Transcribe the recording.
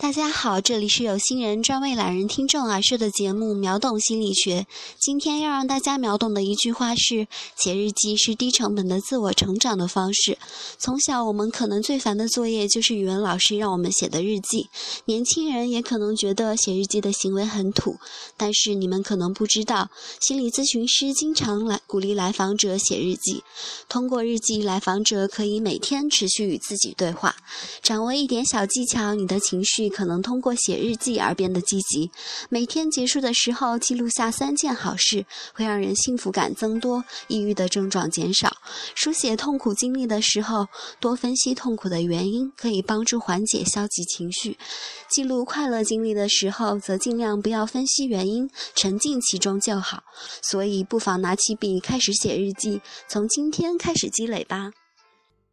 大家好，这里是有心人专为懒人听众而设的节目《秒懂心理学》。今天要让大家秒懂的一句话是：写日记是低成本的自我成长的方式。从小，我们可能最烦的作业就是语文老师让我们写的日记。年轻人也可能觉得写日记的行为很土，但是你们可能不知道，心理咨询师经常来鼓励来访者写日记。通过日记，来访者可以每天持续与自己对话，掌握一点小技巧，你的情绪。可能通过写日记而变得积极。每天结束的时候记录下三件好事，会让人幸福感增多，抑郁的症状减少。书写痛苦经历的时候，多分析痛苦的原因，可以帮助缓解消极情绪。记录快乐经历的时候，则尽量不要分析原因，沉浸其中就好。所以，不妨拿起笔开始写日记，从今天开始积累吧。